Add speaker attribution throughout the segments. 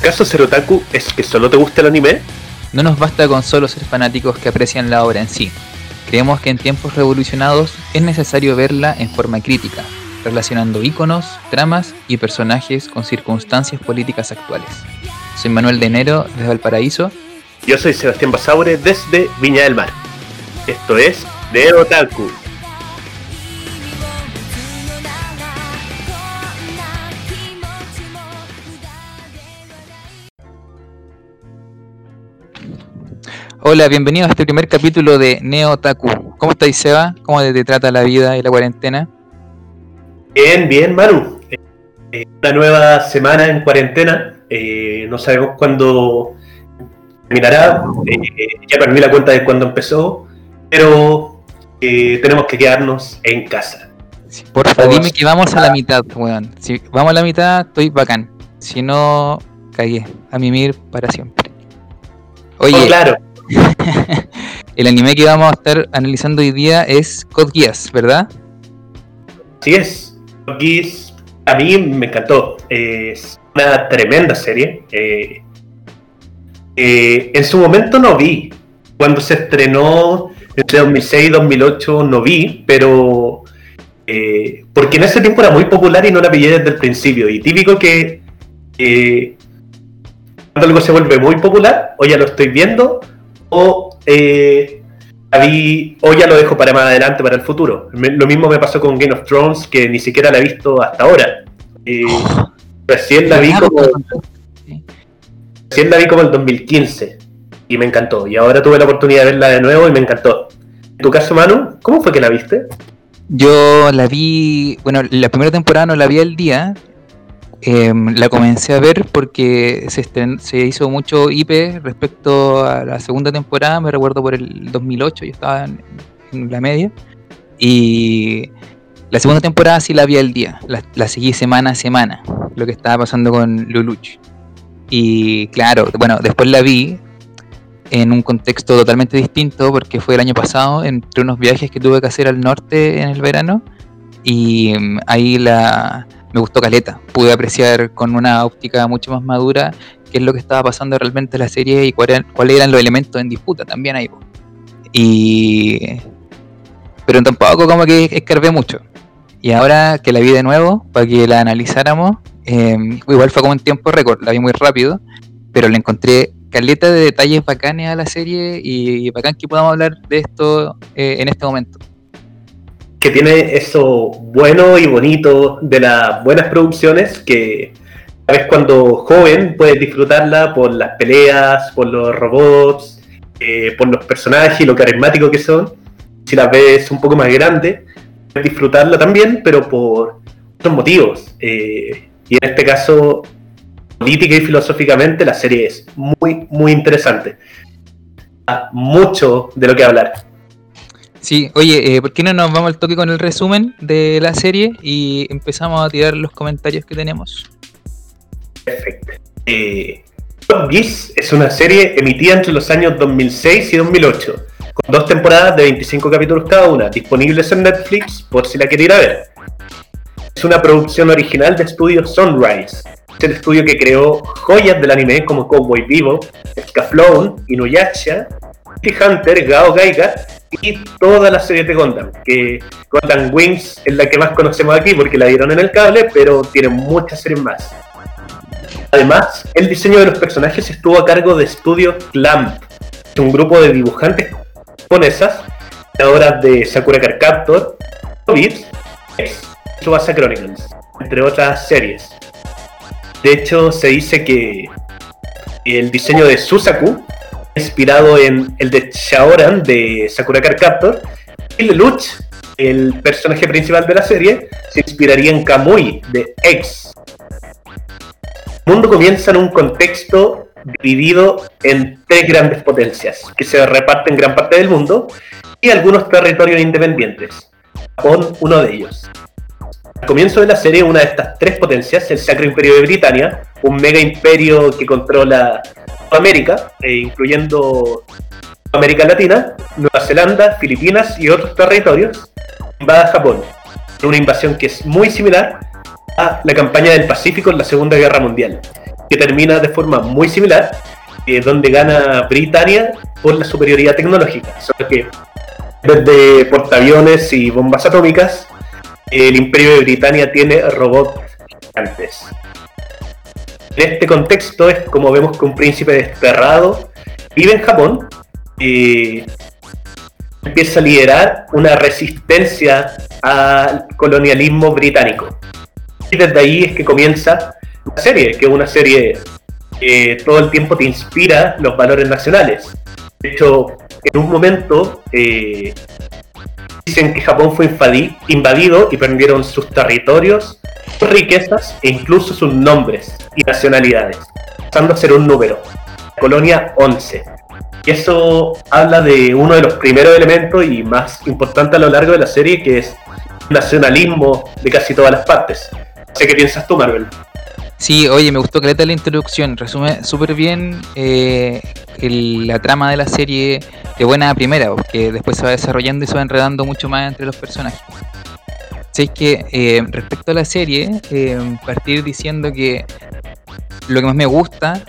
Speaker 1: ¿Acaso ser otaku es que solo te gusta el anime?
Speaker 2: No nos basta con solo ser fanáticos que aprecian la obra en sí. Creemos que en tiempos revolucionados es necesario verla en forma crítica, relacionando íconos, tramas y personajes con circunstancias políticas actuales. Soy Manuel de Enero desde Valparaíso.
Speaker 1: Yo soy Sebastián Basaure desde Viña del Mar. Esto es De Otaku.
Speaker 2: Hola, bienvenido a este primer capítulo de Neo Taku. ¿Cómo estáis, Seba? ¿Cómo te trata la vida y la cuarentena?
Speaker 1: Bien, bien, Manu. Eh, una nueva semana en cuarentena. Eh, no sabemos cuándo terminará. Eh, ya perdí la cuenta de cuándo empezó. Pero tenemos que quedarnos en casa.
Speaker 2: porfa, dime que vamos a la mitad, weón. Si vamos a la mitad, estoy bacán. Si no, cagué. A mimir para siempre.
Speaker 1: Oye, oh, claro.
Speaker 2: El anime que vamos a estar analizando hoy día es Code Geass, ¿verdad?
Speaker 1: Sí es. Code Geass a mí me encantó. Es una tremenda serie. Eh, eh, en su momento no vi. Cuando se estrenó entre 2006 y 2008 no vi, pero eh, porque en ese tiempo era muy popular y no la pillé desde el principio. Y típico que cuando algo se vuelve muy popular, o ya lo estoy viendo, o, eh, o ya lo dejo para más adelante, para el futuro. lo mismo me pasó con Game of Thrones, que ni siquiera la he visto hasta ahora. Eh, recién la vi como. Recién la vi como el 2015 y me encantó. Y ahora tuve la oportunidad de verla de nuevo y me encantó. En tu caso, Manu, ¿cómo fue que la viste?
Speaker 2: Yo la vi, bueno, la primera temporada no la vi al día, Em, la comencé a ver porque se, se hizo mucho IP respecto a la segunda temporada, me recuerdo por el 2008, yo estaba en, la media. Y la segunda temporada sí la vi al día, la, seguí semana a semana, lo que estaba pasando con Luluch. Y claro, bueno, después la vi en un contexto totalmente distinto porque fue el año pasado entre unos viajes que tuve que hacer al norte en el verano y em, ahí la me gustó Caleta. Pude apreciar con una óptica mucho más madura qué es lo que estaba pasando realmente en la serie y cuáles eran los elementos en disputa también ahí. Y. Pero tampoco como que escarbé mucho. Y ahora que la vi de nuevo, para que la analizáramos, em, igual fue como en tiempo récord, la vi muy rápido, pero le encontré caleta de detalles bacanes a la serie y bacán que podamos hablar de esto eh, en este momento
Speaker 1: que tiene eso bueno y bonito de las buenas producciones que a veces cuando joven puedes disfrutarla por las peleas, por los robots, eh, por los personajes y lo carismáticos que son. Si la ves un poco más grande, puedes disfrutarla también, pero por otros motivos. Eh, y en este caso, política y filosóficamente, la serie es muy, muy interesante. Mucho de lo que hablar.
Speaker 2: Sí, oye, eh, ¿por qué no nos vamos al toque con el resumen de la serie y empezamos a tirar los comentarios que tenemos?
Speaker 1: Perfecto. Eh, Geass es una serie emitida entre los años 2006 y 2008, con dos temporadas de 25 capítulos cada una, disponibles en Netflix por si la quiere ir a ver. Es una producción original de estudio Sunrise, es el estudio que creó joyas del anime como Cowboy Vivo, Scaflowne, Inuyasha, Hunter, Gao Gaiga y toda la serie de Gundam, que Gundam Wings es la que más conocemos aquí porque la dieron en el cable, pero tiene muchas series más. Además, el diseño de los personajes estuvo a cargo de Studio Clamp, un grupo de dibujantes japonesas, creadoras de Sakura Card Captor, Beats, Tsubasa Chronicles, entre otras series. De hecho, se dice que el diseño de Susaku inspirado en el de Shaoran de Sakura Card Captor. Y Lelouch, el personaje principal de la serie, se inspiraría en Kamui de X. El mundo comienza en un contexto dividido en tres grandes potencias que se reparten en gran parte del mundo y algunos territorios independientes. Japón, uno de ellos. Al comienzo de la serie, una de estas tres potencias, el Sacro Imperio de Britania, un mega imperio que controla América, eh, incluyendo América Latina, Nueva Zelanda, Filipinas y otros territorios, invada Japón. Una invasión que es muy similar a la campaña del Pacífico en la Segunda Guerra Mundial. que termina de forma muy similar, eh, donde gana Britania por la superioridad tecnológica. Solo que desde portaaviones y bombas atómicas, el Imperio de Britania tiene robots gigantes. En este contexto es como vemos que un príncipe desterrado vive en Japón y empieza a liderar una resistencia al colonialismo británico. Y desde ahí es que comienza la serie, que es una serie que todo el tiempo te inspira los valores nacionales. De hecho, en un momento eh, dicen que Japón fue invadido y perdieron sus territorios, sus riquezas e incluso sus nombres y nacionalidades, pasando a ser un número, colonia 11. Y eso habla de uno de los primeros elementos y más importante a lo largo de la serie, que es nacionalismo de casi todas las partes. sé qué piensas tú, Marvel.
Speaker 2: Sí, oye, me gustó que la introducción, resume súper bien eh, la trama de la serie de buena primera, que después se va desarrollando y se va enredando mucho más entre los personajes. Sé que eh, respecto a la serie, eh, partir diciendo que lo que más me gusta,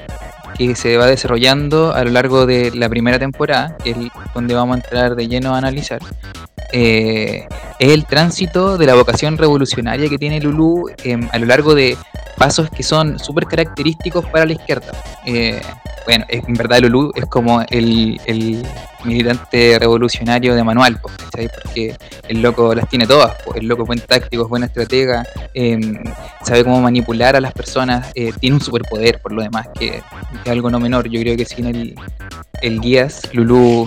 Speaker 2: que se va desarrollando a lo largo de la primera temporada, es donde vamos a entrar de lleno a analizar, es el tránsito de la vocación revolucionaria que tiene Lulu a lo largo de pasos que son súper característicos para la izquierda. Eh, bueno, en verdad Lulú es como el, militante revolucionario de manual, porque el loco las tiene todas, el loco es buen táctico, es buena estratega, em, sabe cómo manipular a las personas, eh, tiene un superpoder por lo demás, que, es algo no menor. Yo creo que sin el, el guías, Lulú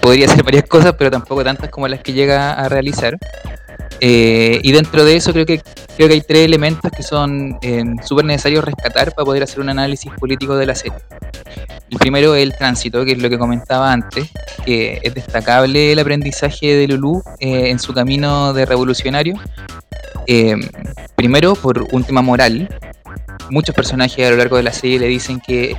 Speaker 2: podría hacer varias cosas, pero tampoco tantas como las que llega a realizar. Eh, y dentro de eso creo que creo que hay tres elementos que son eh, súper necesarios rescatar para poder hacer un análisis político de la serie. El primero es el tránsito, que es lo que comentaba antes, que es destacable el aprendizaje de Lulú eh, en su camino de revolucionario. primero, por un tema moral. Muchos personajes a lo largo de la serie le dicen que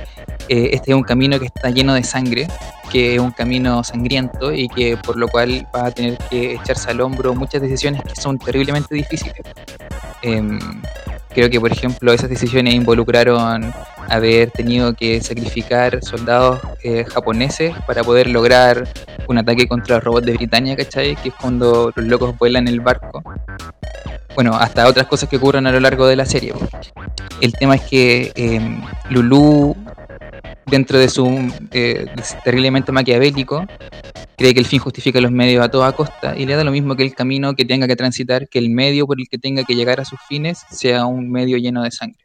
Speaker 2: este es un camino que está lleno de sangre, que es un camino sangriento y que por lo cual va a tener que echarse al hombro muchas decisiones que son terriblemente difíciles. Creo que, por ejemplo, esas decisiones involucraron haber tenido que sacrificar soldados eh, japoneses para poder lograr un ataque contra los robots de Britania, ¿cachai? Que es cuando los locos vuelan el barco. Bueno, hasta otras cosas que ocurren a lo largo de la serie. El tema es que eh, Lulu dentro de su eh, terriblemente maquiavélico, cree que el fin justifica los medios a toda costa y le da lo mismo que el camino que tenga que transitar, que el medio por el que tenga que llegar a sus fines sea un medio lleno de sangre.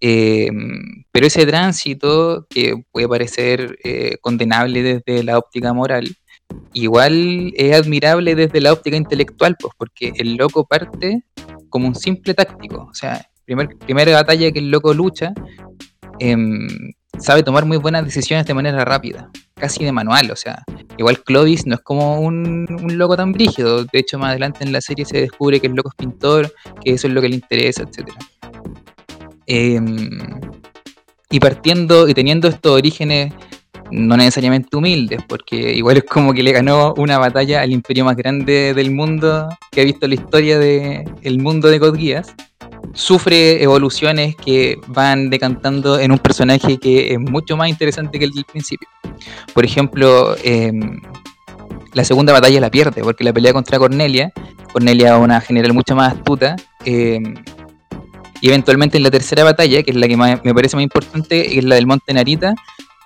Speaker 2: Em, pero ese tránsito, que puede parecer eh, condenable desde la óptica moral, igual es admirable desde la óptica intelectual, pues, porque el loco parte como un simple táctico. O sea, primer, primera batalla que el loco lucha, em, sabe tomar muy buenas decisiones de manera rápida, casi de manual, o sea, igual Clovis no es como un, loco tan brígido, de hecho más adelante en la serie se descubre que el loco es pintor, que eso es lo que le interesa, etc. Em, y partiendo y teniendo estos orígenes no necesariamente humildes, porque igual es como que le ganó una batalla al imperio más grande del mundo que ha visto la historia del mundo de God sufre evoluciones que van decantando en un personaje que es mucho más interesante que el del principio. Por ejemplo, em, la segunda batalla la pierde, porque la pelea contra Cornelia, Cornelia es una general mucho más astuta, em, y eventualmente en la tercera batalla, que es la que me parece más importante, es la del Monte Narita,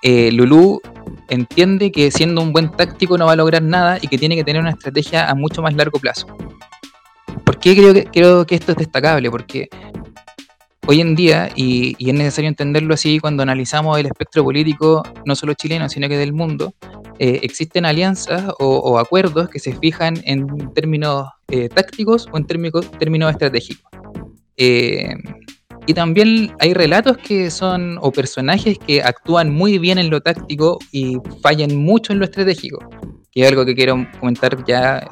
Speaker 2: eh, Lulu entiende que siendo un buen táctico no va a lograr nada y que tiene que tener una estrategia a mucho más largo plazo. ¿Por qué creo que, esto es destacable? Porque hoy en día, y, es necesario entenderlo así cuando analizamos el espectro político, no solo chileno, sino que del mundo, eh, existen alianzas o, acuerdos que se fijan en términos eh, tácticos o en términos, términos estratégicos. Eh, y también hay relatos que son, o personajes que actúan muy bien en lo táctico y fallan mucho en lo estratégico, que es algo que quiero comentar ya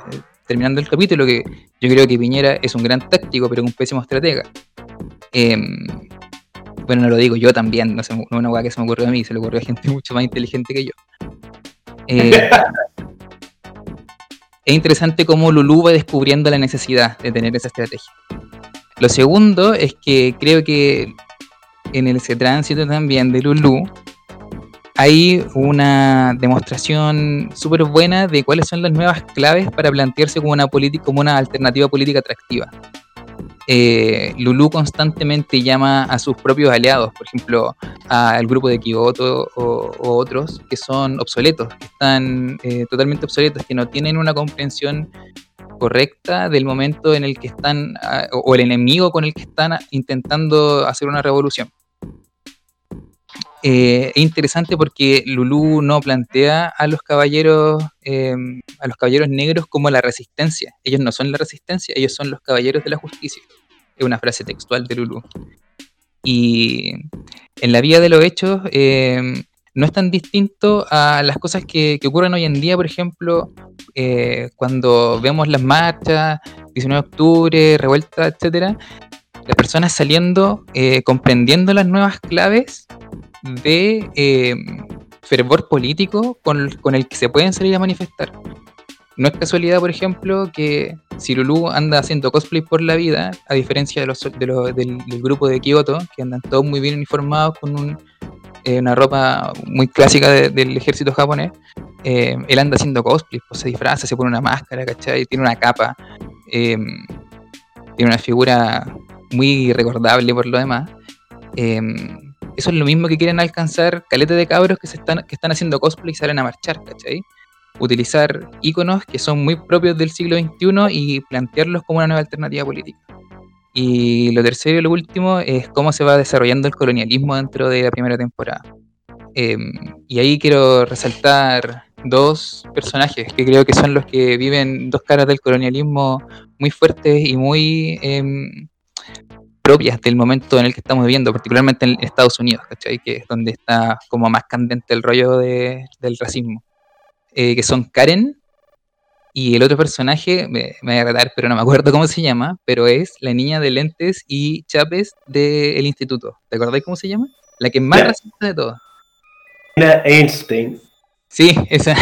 Speaker 2: terminando el capítulo, que yo creo que Piñera es un gran táctico, pero un pésimo estratega. Em, bueno, no lo digo yo también, no, es una cosa que se me ocurrió a mí, se le ocurrió a gente mucho más inteligente que yo. Eh, es interesante cómo Lulú va descubriendo la necesidad de tener esa estrategia. Lo segundo es que creo que en ese tránsito también de Lulu, hay una demostración súper buena de cuáles son las nuevas claves para plantearse como una, como una alternativa política atractiva. Eh, Lulu constantemente llama a sus propios aliados, por ejemplo, al grupo de Kyoto o, otros que son obsoletos, que están eh, totalmente obsoletos, que no tienen una comprensión correcta del momento en el que están, ah, o el enemigo con el que están intentando hacer una revolución. Eh, es interesante porque Lulu no plantea a los caballeros em, a los caballeros negros como la resistencia. Ellos no son la resistencia, ellos son los caballeros de la justicia. Es una frase textual de Lulu. Y en la vía de los hechos em, no es tan distinto a las cosas que, ocurren hoy en día, por ejemplo, eh, cuando vemos las marchas, 19 de octubre, revuelta, etcétera, las personas saliendo, eh, comprendiendo las nuevas claves de eh, fervor político con, el que se pueden salir a manifestar. No es casualidad, por ejemplo, que si anda haciendo cosplay por la vida, a diferencia de los, del, grupo de Kyoto, que andan todos muy bien uniformados con eh, una ropa muy clásica del ejército japonés, eh, él anda haciendo cosplay, pues se disfraza, se pone una máscara, ¿cachai? Tiene una capa, tiene una figura muy recordable por lo demás. Eso es lo mismo que quieren alcanzar caleta de cabros que, se están, que están haciendo cosplay y salen a marchar, ¿cachai? Utilizar iconos que son muy propios del siglo XXI y plantearlos como una nueva alternativa política. Y lo tercero y lo último es cómo se va desarrollando el colonialismo dentro de la primera temporada. Em, y ahí quiero resaltar dos personajes que creo que son los que viven dos caras del colonialismo muy fuertes y muy em, propias del momento en el que estamos viviendo, particularmente en Estados Unidos, ¿cachai? Que es donde está como más candente el rollo del racismo. Eh, que son Karen y el otro personaje, me, me, voy a retar, pero no me acuerdo cómo se llama, pero es la niña de lentes y chapes del instituto. ¿Te acordáis cómo se llama? La que es más racista de todas.
Speaker 1: Einstein.
Speaker 2: Sí, esa.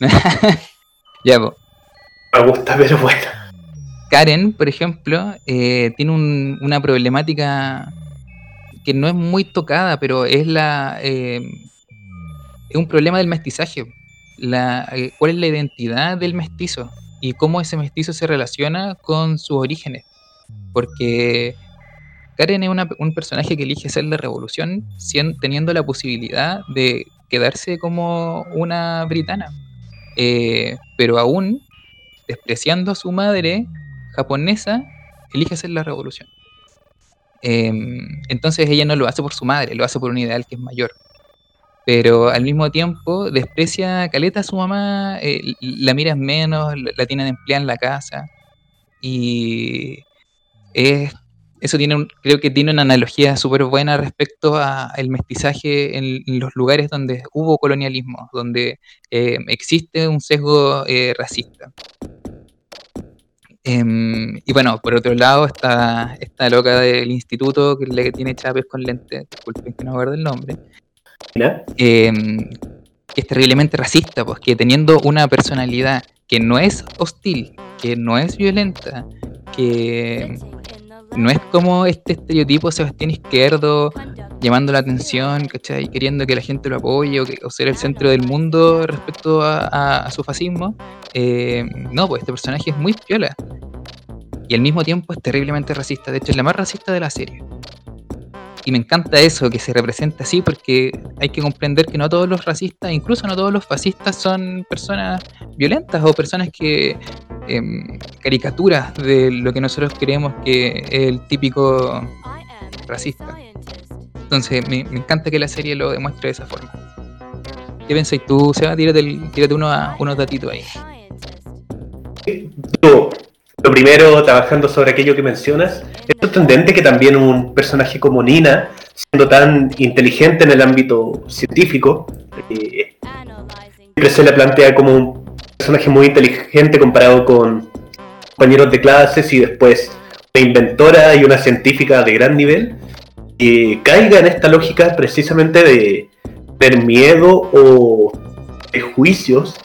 Speaker 2: ya, pues.
Speaker 1: Me gusta, pero bueno.
Speaker 2: Karen, por ejemplo, eh, tiene una problemática que no es muy tocada, pero es la eh, es un problema del mestizaje. Eh, ¿Cuál es la identidad del mestizo? Y cómo ese mestizo se relaciona con sus orígenes. Porque Karen es un personaje que elige ser la revolución teniendo la posibilidad de quedarse como una britana. pero aún despreciando a su madre japonesa elige hacer la revolución. Em, entonces ella no lo hace por su madre, lo hace por un ideal que es mayor. Pero al mismo tiempo desprecia a Caleta a su mamá, eh, la mira menos, la, tienen empleada en la casa. Y eso tiene creo que tiene una analogía súper buena respecto al mestizaje en, los lugares donde hubo colonialismo, donde eh, existe un sesgo eh, racista. Em, y bueno, por otro lado está esta loca del instituto que le tiene chapes con lentes, disculpen que no me acuerdo el nombre, em, que es terriblemente racista, pues que teniendo una personalidad que no es hostil, que no es violenta, que no es como este estereotipo Sebastián Izquierdo llamando la atención, ¿cachai? Queriendo que la gente lo apoye o, ser el centro del mundo respecto a, su fascismo. Eh, no, pues este personaje es muy piola. Y al mismo tiempo es terriblemente racista. De hecho, es la más racista de la serie. Y me encanta eso, que se representa así, porque hay que comprender que no todos los racistas, incluso no todos los fascistas, son personas violentas o personas que em, caricaturas de lo que nosotros creemos que es el típico racista. Entonces, me, encanta que la serie lo demuestre de esa forma. ¿Qué pensáis tú, Seba? Tírate, uno unos datitos ahí.
Speaker 1: Lo primero, trabajando sobre aquello que mencionas, es sorprendente que también un personaje como Nina, siendo tan inteligente en el ámbito científico, eh, siempre se le plantea como un personaje muy inteligente comparado con compañeros de clases y después una inventora y una científica de gran nivel, que caiga en esta lógica precisamente de ver miedo o de juicios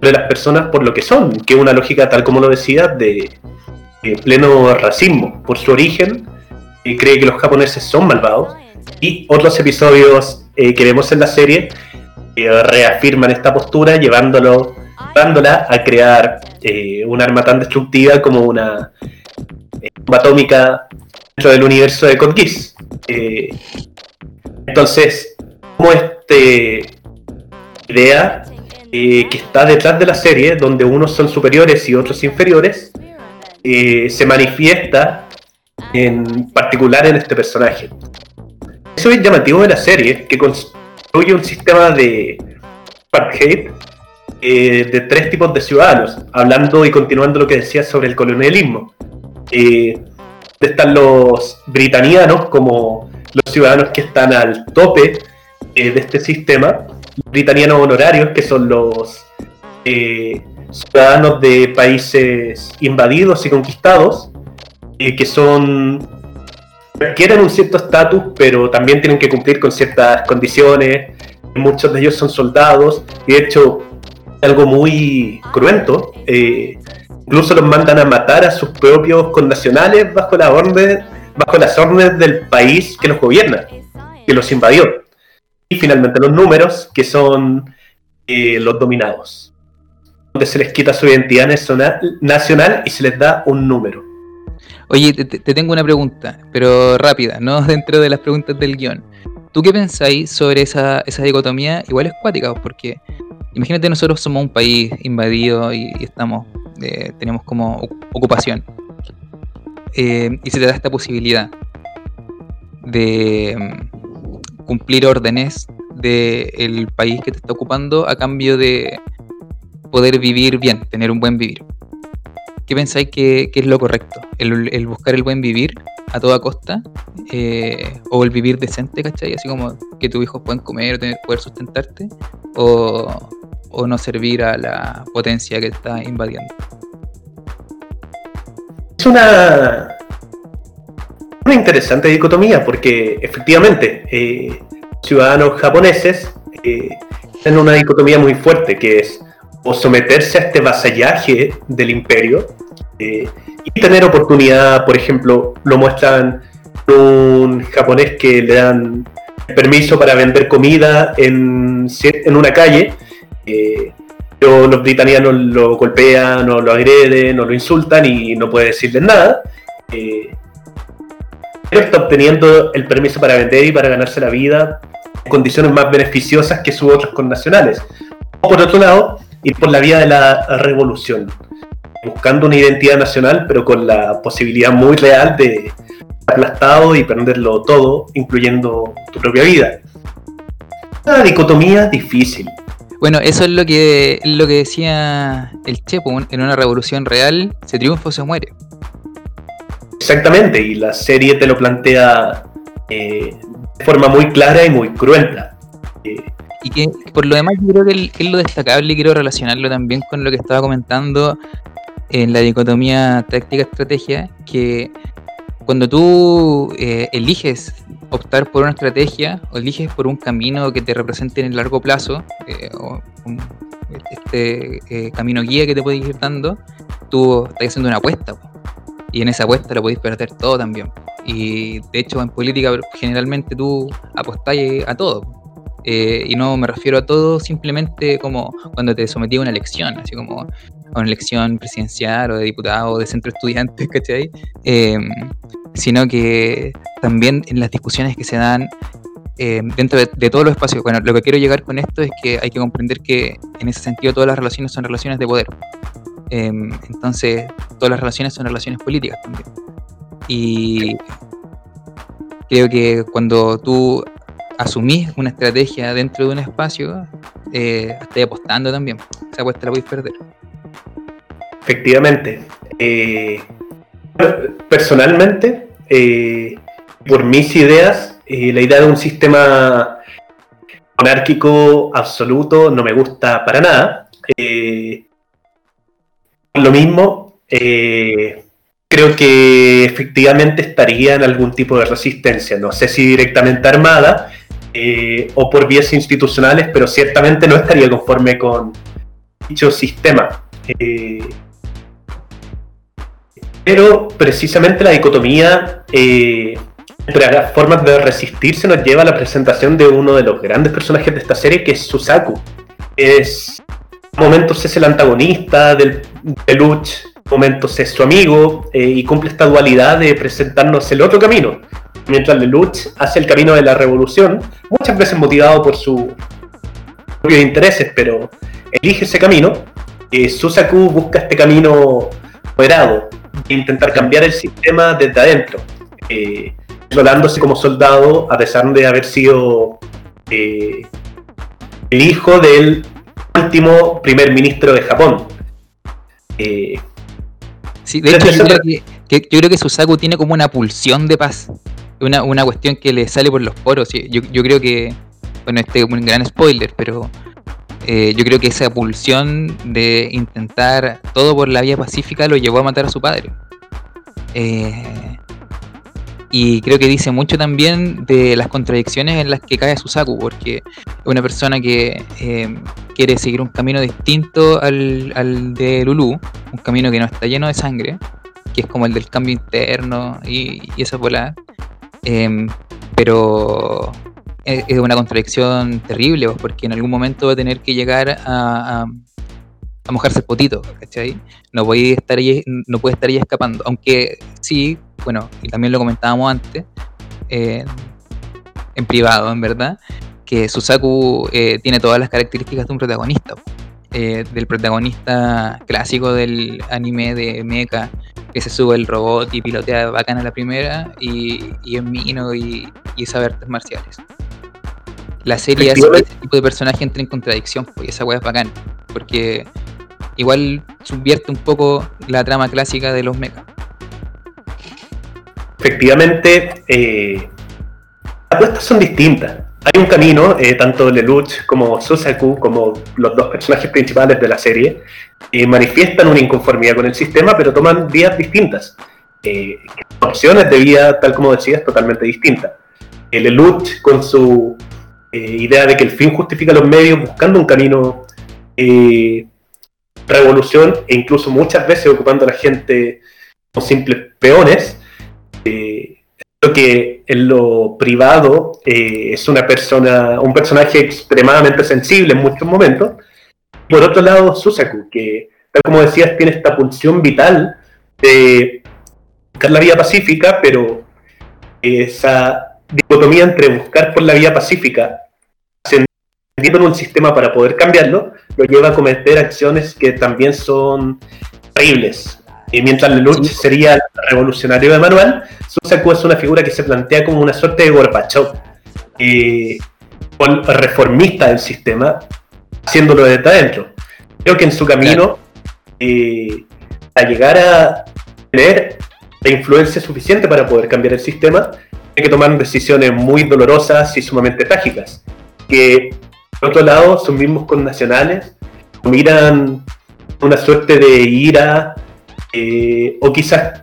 Speaker 1: de las personas por lo que son, que es una lógica, tal como lo decía, de, pleno racismo. Por su origen, cree que los japoneses son malvados, y otros episodios que vemos en la serie reafirman esta postura llevándolo, llevándola a crear un arma tan destructiva como una bomba atómica dentro del universo de Code Geass. entonces, como este idea eh, que está detrás de la serie, donde unos son superiores y otros inferiores, eh, se manifiesta en particular en este personaje. Eso es llamativo de la serie, que construye un sistema de apartheid eh, de tres tipos de ciudadanos, hablando y continuando lo que decía sobre el colonialismo. están los britanianos como los ciudadanos que están al tope de este sistema, britanianos honorarios, que son los eh, ciudadanos de países invadidos y conquistados, eh, que son requieren un cierto estatus, pero también tienen que cumplir con ciertas condiciones. Muchos de ellos son soldados, y de hecho, algo muy cruento. Eh, incluso los mandan a matar a sus propios connacionales bajo la orden, bajo las órdenes del país que los gobierna, que los invadió y finalmente los números, que son eh, los dominados, donde se les quita su identidad nacional y se les da un número.
Speaker 2: Oye, te, tengo una pregunta, pero rápida, no dentro de las preguntas del guion. ¿Tú qué pensáis sobre esa, esa dicotomía? Igual es cuática, porque imagínate nosotros somos un país invadido y, estamos eh, tenemos como ocupación. Eh, y se te da esta posibilidad de, cumplir órdenes del país que te está ocupando a cambio de poder vivir bien, tener un buen vivir. ¿Qué pensáis que, es lo correcto? ¿El, buscar el buen vivir a toda costa? Eh, ¿O el vivir decente, cachai? Así como que tus hijos pueden comer, tener, poder sustentarte. O, ¿O no servir a la potencia que está invadiendo?
Speaker 1: Es una, una interesante dicotomía porque efectivamente eh, ciudadanos japoneses eh, tienen una dicotomía muy fuerte que es o someterse a este vasallaje del imperio eh, y tener oportunidad, por ejemplo, lo muestran un japonés que le dan permiso para vender comida en, en una calle, pero los británicos lo golpean, o lo agreden, o lo insultan y no puede decirles nada está obteniendo el permiso para vender y para ganarse la vida en condiciones más beneficiosas que sus otros connacionales. O por otro lado, ir por la vía de la revolución, buscando una identidad nacional, pero con la posibilidad muy real de aplastado y perderlo todo, incluyendo tu propia vida. Una dicotomía difícil.
Speaker 2: Bueno, eso es lo que, lo que decía el Chepo, en una revolución real se triunfa o se muere.
Speaker 1: Exactamente, y la serie te lo plantea eh, de forma muy clara y muy cruenta.
Speaker 2: Eh, y que por lo demás yo creo que es lo destacable y quiero relacionarlo también con lo que estaba comentando en la dicotomía táctica-estrategia, que cuando tú eh, eliges optar por una estrategia o eliges por un camino que te represente en el largo plazo, o este camino guía que te puede ir dando, tú estás haciendo una apuesta y en esa apuesta lo podéis perder todo también. Y de hecho en política generalmente tú apostáis a todo. Eh, y no me refiero a todo simplemente como cuando te sometí a una elección, así como a una elección presidencial o de diputado o de centro estudiantes, ¿cachai? Em, sino que también en las discusiones que se dan em, dentro de, de, todos los espacios. Bueno, lo que quiero llegar con esto es que hay que comprender que en ese sentido todas las relaciones son relaciones de poder. Em, entonces, todas las relaciones son relaciones políticas también. Y creo que cuando tú asumís una estrategia dentro de un espacio, eh, apostando también. Esa apuesta la podéis perder.
Speaker 1: Efectivamente. Eh, personalmente, eh, por mis ideas, eh, la idea de un sistema monárquico absoluto no me gusta para nada lo mismo, creo que efectivamente estaría en algún tipo de resistencia, no sé si directamente armada eh, o por vías institucionales, pero ciertamente no estaría conforme con dicho sistema. Eh, pero precisamente la dicotomía entre las formas de resistirse nos lleva a la presentación de uno de los grandes personajes de esta serie, que es Susaku. Es momentos es el antagonista del, de Luch, momentos es su amigo, eh, y cumple esta dualidad de presentarnos el otro camino. Mientras Lelouch hace el camino de la revolución, muchas veces motivado por sus propios intereses, pero elige ese camino. Eh, Susaku busca este camino moderado, de intentar cambiar el sistema desde adentro, eh, como soldado a pesar de haber sido eh, el hijo del último primer ministro de Japón.
Speaker 2: Eh, sí, de hecho, yo creo, que, yo creo que Susaku tiene como una pulsión de paz. Una, una cuestión que le sale por los poros. Yo, yo creo que, bueno, este es un gran spoiler, pero eh, yo creo que esa pulsión de intentar todo por la vía pacífica lo llevó a matar a su padre. Eh, y creo que dice mucho también de las contradicciones en las que cae Susaku, porque es una persona que eh, quiere seguir un camino distinto al, de Lulu, un camino que no está lleno de sangre, que es como el del cambio interno y, y esa bola. Pero es, una contradicción terrible, pues, porque en algún momento va a tener que llegar a, mojarse el potito, ¿cachai? No puede estar ahí, no puede estar ahí escapando. Aunque sí, bueno, y también lo comentábamos antes, eh, en privado, en verdad, que Susaku eh, tiene todas las características de un protagonista. Eh, del protagonista clásico del anime de Mecha, que se sube el robot y pilotea bacana la primera, y, y es mino y, y sabe artes marciales la serie hace que ese tipo de personaje entre en contradicción, pues esa weá es bacán, porque igual subvierte un poco la trama clásica de los mechas.
Speaker 1: Efectivamente, eh, las apuestas son distintas. Hay un camino, eh, tanto Lelouch como Susaku, como los dos personajes principales de la serie, eh, manifiestan una inconformidad con el sistema, pero toman vías distintas. opciones de vida, tal como decías, totalmente distintas. Lelouch con su eh, idea de que el fin justifica los medios, buscando un camino eh, revolución e incluso muchas veces ocupando a la gente como simples peones. Eh, que en lo privado es una persona, un personaje extremadamente sensible en muchos momentos. Por otro lado, Susaku, que tal como decías, tiene esta pulsión vital de buscar la vía pacífica, pero esa dicotomía entre buscar por la vía pacífica en un sistema para poder cambiarlo, lo lleva a cometer acciones que también son terribles. Y mientras Lelouch sería el revolucionario de manual, Susaku es una figura que se plantea como una suerte de Gorbachev, eh, reformista del sistema, haciéndolo desde adentro. Creo que en su camino, eh, a llegar a tener la influencia suficiente para poder cambiar el sistema, hay que tomar decisiones muy dolorosas y sumamente trágicas, que por otro lado, sus mismos connacionales miran una suerte de ira eh, o quizás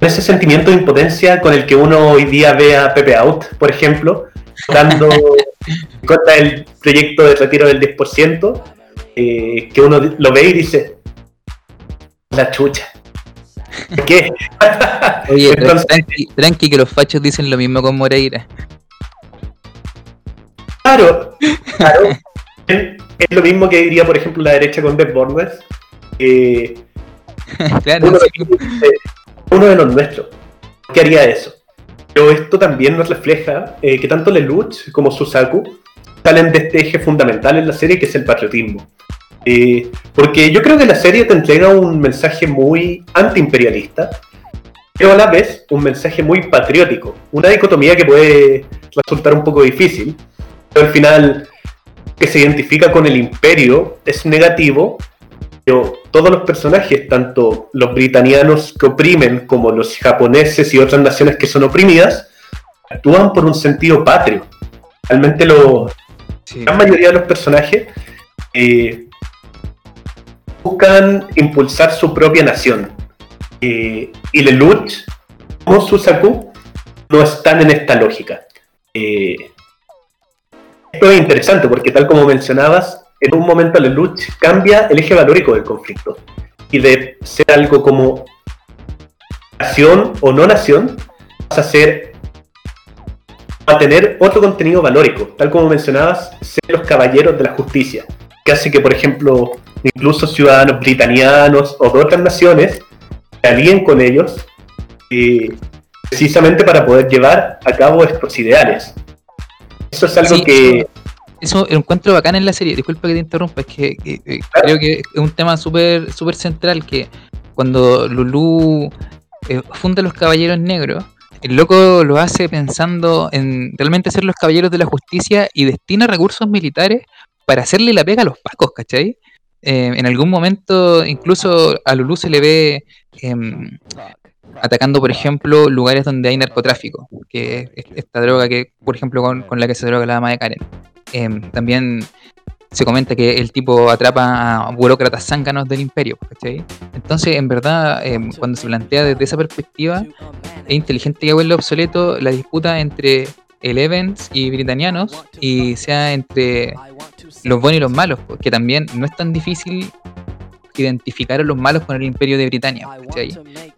Speaker 1: ese sentimiento de impotencia con el que uno hoy día ve a Pepe Out, por ejemplo, dando contra el proyecto de retiro del 10%, eh, que uno lo ve y dice, la chucha. ¿Qué?
Speaker 2: Oye, tranqui, tranqui, que los fachos dicen lo mismo con Moreira.
Speaker 1: Claro, claro. es lo mismo que diría, por ejemplo, la derecha con Dead Borders. uno, de, los nuestros. ¿Qué haría eso? Pero esto también nos refleja eh, que tanto Lelouch como Susaku salen de este eje fundamental en la serie que es el patriotismo. Eh, porque yo creo que la serie te entrega un mensaje muy antiimperialista, pero a la vez un mensaje muy patriótico. Una dicotomía que puede resultar un poco difícil, al final que se identifica con el imperio es negativo, pero todos los personajes, tanto los británicos que oprimen como los japoneses y otras naciones que son oprimidas, actúan por un sentido patrio. Realmente la mayoría de los personajes eh, buscan impulsar su propia nación. Eh, y Lelouch, como Susaku, no están en esta lógica. Eh, esto es interesante porque tal como mencionabas, en un momento la lucha cambia el eje valórico del conflicto y de ser algo como nación o no nación, pasa a ser a tener otro contenido valórico, tal como mencionabas, ser los caballeros de la justicia, que hace que, por ejemplo, incluso ciudadanos britanianos o de otras naciones se alíen con ellos eh, precisamente para poder llevar a cabo estos ideales. Eso es algo que...
Speaker 2: Eso, lo encuentro bacán en la serie, disculpa que te interrumpa, es que, creo que es un tema súper super central que cuando Lulu eh, funda los Caballeros Negros, el loco lo hace pensando en realmente ser los caballeros de la justicia y destina recursos militares para hacerle la pega a los pacos, ¿cachai? Eh, en algún momento incluso a Lulu se le ve em, atacando, por ejemplo, lugares donde hay narcotráfico, que es esta droga que, por ejemplo, con, la que se droga la dama de Karen. Em, también se comenta que el tipo atrapa a burócratas zánganos del imperio, ¿cachai? Entonces, en verdad, em, cuando se plantea desde esa perspectiva, es inteligente que vuelva obsoleto la disputa entre Elevens y Britanianos y sea entre los buenos y los malos, porque también no es tan difícil identificar a los malos con el imperio de Britania.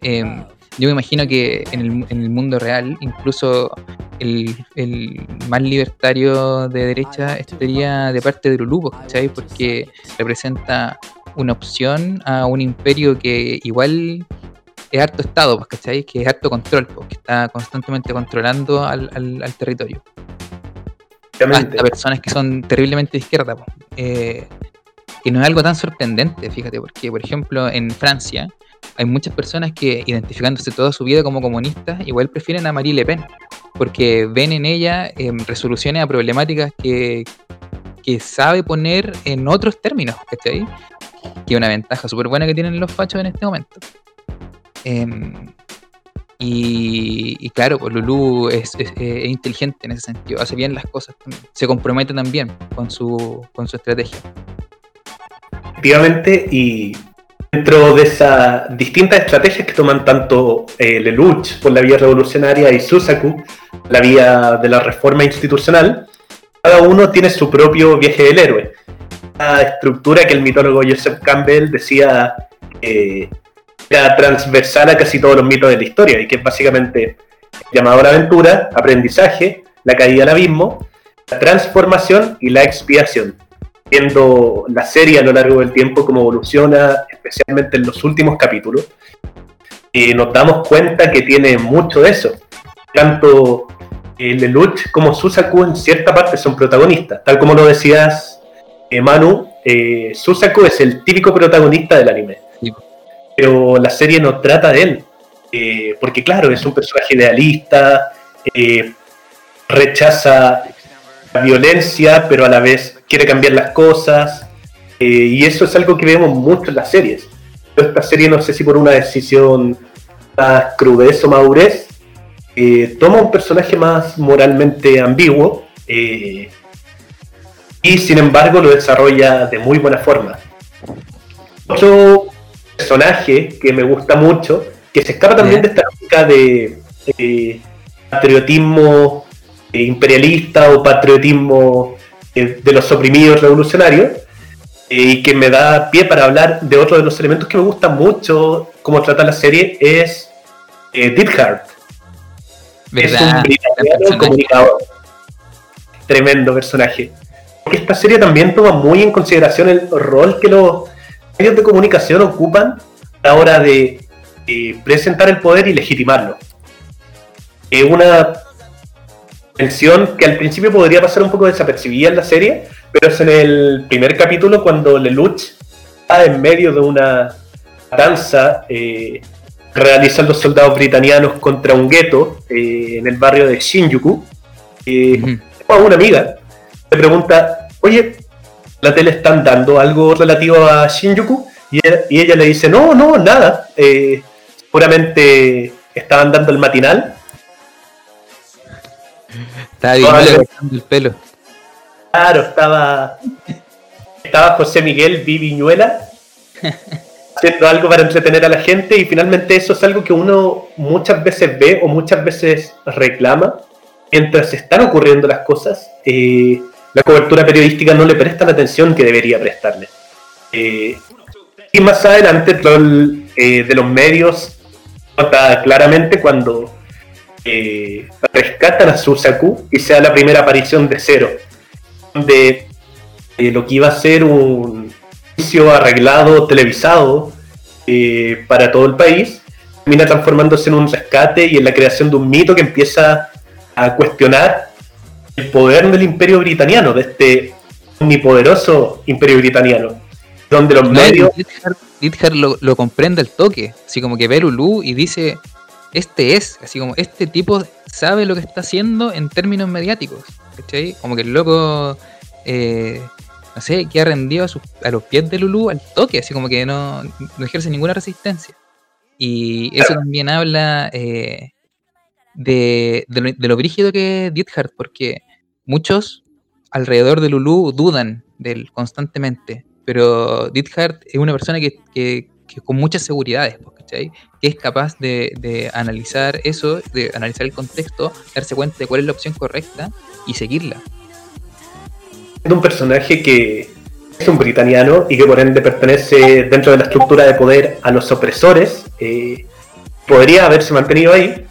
Speaker 2: Eh, yo me imagino que en el, en el mundo real, incluso el, más libertario de derecha estaría de parte de Lulu, ¿cachai? Porque representa una opción a un imperio que igual es harto Estado, ¿cachai? Que es harto control, que está constantemente controlando al, al, territorio. Hasta personas que son terriblemente de izquierda, eh, que no es algo tan sorprendente, fíjate, porque por ejemplo en Francia hay muchas personas que identificándose toda su vida como comunistas, igual prefieren a Marie Le Pen, porque ven en ella em, resoluciones a problemáticas que, que sabe poner en otros términos, ¿cachai? Que es una ventaja súper buena que tienen los fachos en este momento. Em, y, claro, pues Lulu es, inteligente en ese sentido, hace bien las cosas, se compromete también con su, con su estrategia.
Speaker 1: Efectivamente, y dentro de esas distintas estrategias que toman tanto eh, Lelouch por la vía revolucionaria y Susaku, la vía de la reforma institucional, cada uno tiene su propio viaje del héroe. La estructura que el mitólogo Joseph Campbell decía eh, transversal a casi todos los mitos de la historia y que es básicamente llamado a la aventura, aprendizaje, la caída al abismo, la transformación y la expiación. Viendo la serie a lo largo del tiempo, cómo evoluciona, especialmente en los últimos capítulos, y nos damos cuenta que tiene mucho de eso. Tanto el eh, Lelouch como Susaku en cierta parte son protagonistas. Tal como lo decías, eh, Manu, eh, Susaku es el típico protagonista del anime pero la serie no trata de él. Eh, porque claro, es un personaje idealista, eh, rechaza la violencia, pero a la vez quiere cambiar las cosas. Eh, y eso es algo que vemos mucho en las series. esta serie, no sé si por una decisión más crudez o madurez, toma un personaje más moralmente ambiguo y sin embargo lo desarrolla de muy buena forma. Otro personaje que me gusta mucho, que se escapa también de esta lógica de patriotismo eh, imperialista o patriotismo eh, de los oprimidos revolucionarios, eh, y que me da pie para hablar de otro de los elementos que me gusta mucho, como trata la serie, es eh, Es un comunicador. Tremendo personaje. Porque esta serie también toma muy en consideración el rol que los medios de comunicación ocupan a la hora de presentar el poder y legitimarlo. Es una mención que al principio podría pasar un poco desapercibida en la serie, pero es en el primer capítulo cuando Lelouch está en medio de una danza eh, realizando soldados britanianos contra un gueto eh, en el barrio de Shinjuku. Eh, a una amiga le pregunta, oye, la tele están dando algo relativo a Shinjuku y, ella le dice, no, no, nada, eh, seguramente estaban dando el matinal.
Speaker 2: Estaba bien el pelo.
Speaker 1: Claro, estaba, estaba José Miguel Viviñuela haciendo algo para entretener a la gente y finalmente eso es algo que uno muchas veces ve o muchas veces reclama mientras están ocurriendo las cosas. Eh, la cobertura periodística no le presta la atención que debería prestarle. Eh, y más adelante, el rol eh, de los medios nota claramente cuando eh, rescatan a Susaku y sea la primera aparición de Zero, eh, lo que iba a ser un juicio arreglado, televisado eh, para todo el país, termina transformándose en un rescate y en la creación de un mito que empieza a cuestionar el poder del imperio britaniano, de este omnipoderoso imperio britaniano, donde los medios...
Speaker 2: Lidhar lo, lo, comprende el toque, así como que ve Lulu y dice, este es, así como este tipo sabe lo que está haciendo en términos mediáticos, ¿cachai? Como que el loco, eh, no sé, que ha rendido a, los pies de Lulu al toque, así como que no, ejerce ninguna resistencia. Y eso también habla eh, de, lo, brígido que es Dithard, porque muchos alrededor de Lulu dudan de él constantemente, pero Dithard es una persona que, que, con muchas seguridades, Que es capaz de, analizar eso, de analizar el contexto, darse cuenta de cuál es la opción correcta y seguirla.
Speaker 1: Es un personaje que es un britaniano y que por ende pertenece dentro de la estructura de poder a los opresores. Eh, podría haberse mantenido ahí,